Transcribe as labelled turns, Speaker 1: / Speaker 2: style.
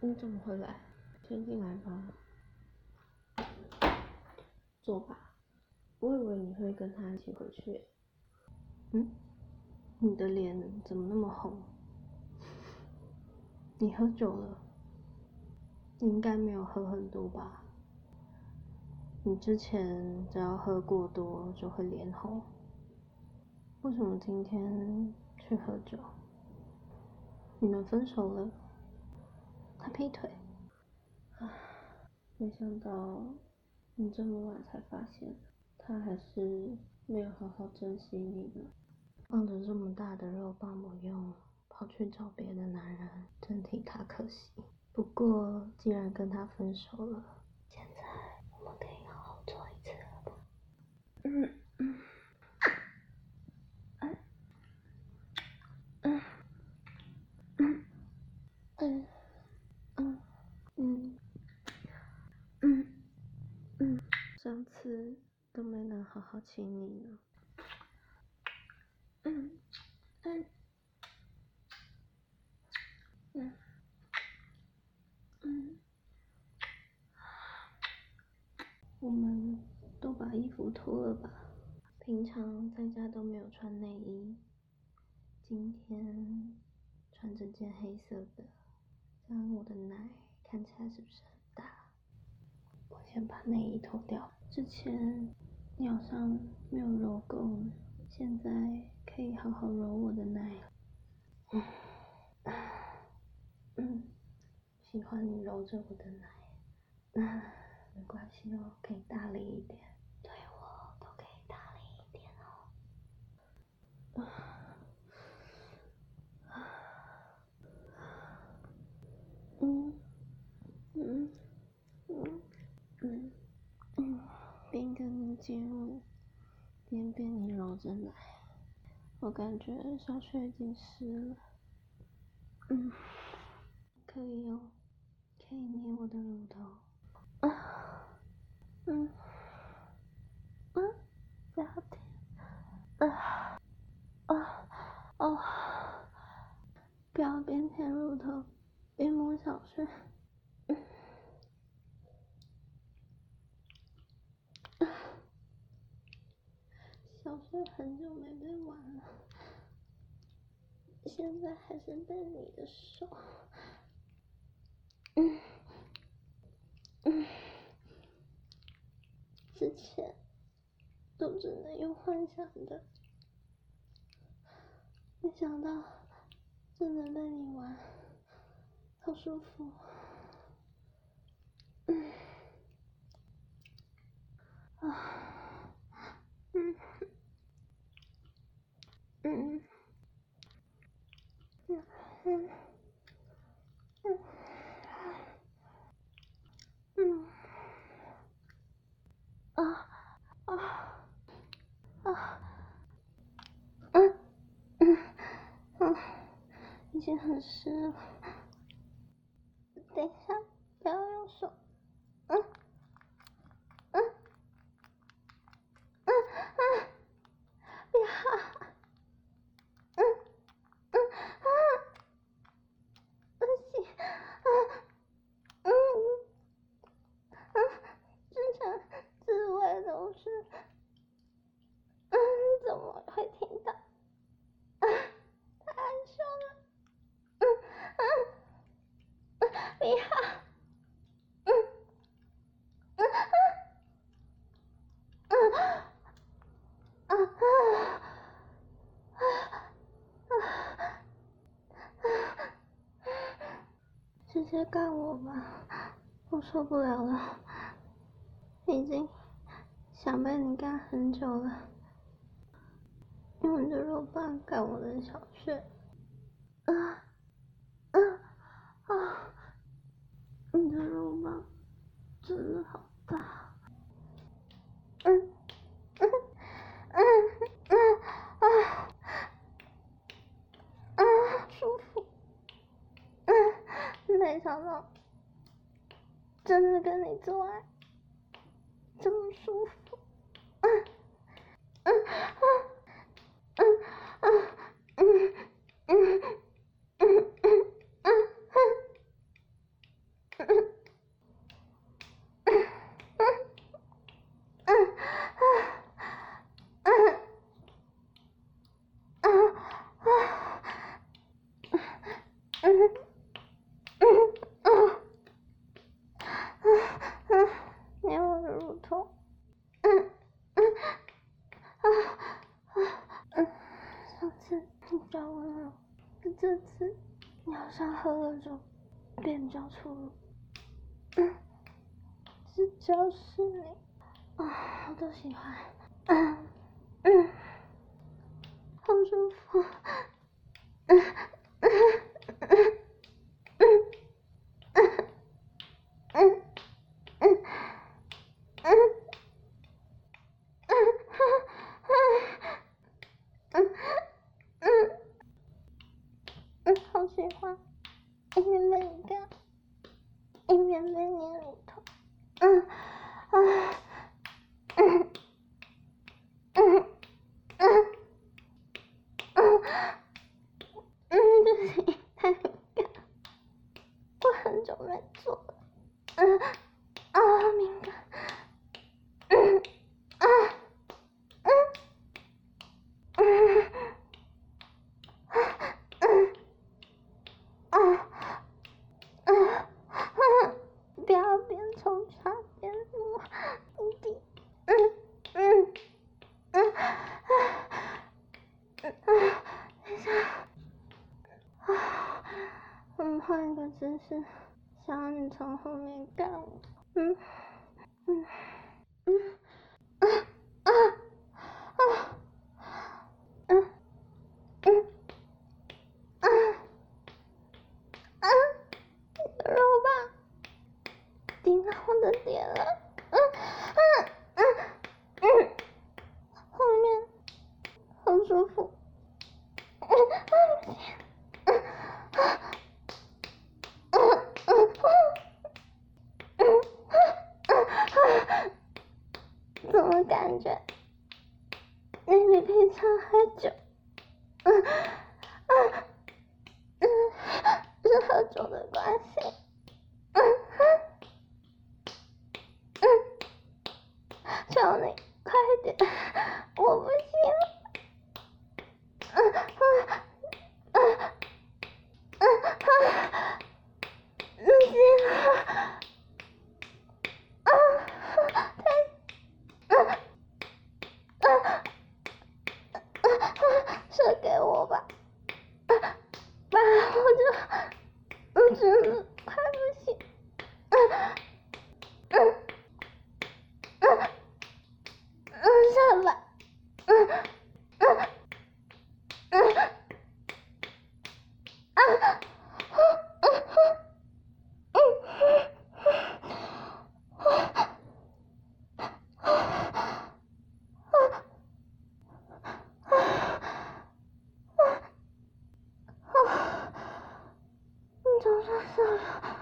Speaker 1: 你怎么会来？先进来吧。坐吧。我以为你会跟他一起回去。嗯？你的脸怎么那么红？你喝酒了？你应该没有喝很多吧？你之前只要喝过多就会脸红。为什么今天去喝酒？你们分手了？他劈腿？唉，没想到你这么晚才发现，他还是没有好好珍惜你呢。放着这么大的肉棒不用，跑去找别的男人，真替他可惜。不过既然跟他分手了，现在我们可以好好做一次了吧？嗯嗯嗯嗯嗯，上次都没能好好亲你呢。嗯嗯嗯嗯，我们都把衣服脱了吧？平常在家都没有穿内衣，今天穿这件黑色的。这样我的奶看起来是不是很？先把内衣脱掉。之前尿上没有揉够，现在可以好好揉我的奶了。嗯，喜欢你揉着我的奶。那，没关系哦，可以大力一点，对我都可以大力一点哦。嗯嗯嗯嗯嗯，边跟你接吻，边你揉着奶，我感觉小穴已经湿了。嗯，可以哦，可以捏我的乳头。啊，嗯嗯，不要停。啊啊哦！不要边舔乳头。边摸小穴，小穴很久没被玩了，现在还是被你的手，嗯嗯，之前都只能用幻想的，没想到真的被你玩。好舒服，嗯，啊，嗯，嗯，嗯，嗯，嗯，嗯，啊，啊，啊，嗯，嗯，嗯，已经很湿了。等一下，不要用手。嗯，嗯，嗯嗯，不要。嗯嗯嗯，不行。嗯嗯嗯，之前滋味都是。嗯，怎么会听到？嗯，太害羞了。嗯嗯。不要，嗯，嗯嗯嗯嗯嗯直接干我吧，我受不了了，已经想被你干很久了，用你的肉棒干我的小穴，啊，啊，啊。你的肉棒真的好大，嗯嗯嗯嗯啊啊舒服，嗯没真的跟你做爱。温柔。这次你好像喝了酒，变比较粗鲁。嗯，只要是你，啊，我都喜欢。嗯嗯，好舒服。好喜欢，一面被你干，一面被你乳头，嗯，啊，嗯，嗯，嗯，嗯，太尴尬，我很久没做了，嗯。真是想让你从后面干我，嗯嗯嗯啊啊啊嗯嗯啊啊肉吧，顶到我的脸了，嗯嗯嗯嗯，后面好舒服，嗯嗯。我感觉你平常喝酒，嗯嗯嗯，是喝酒的关系，嗯嗯嗯，求你快点，我不行了，嗯嗯嗯嗯嗯，不行了。算了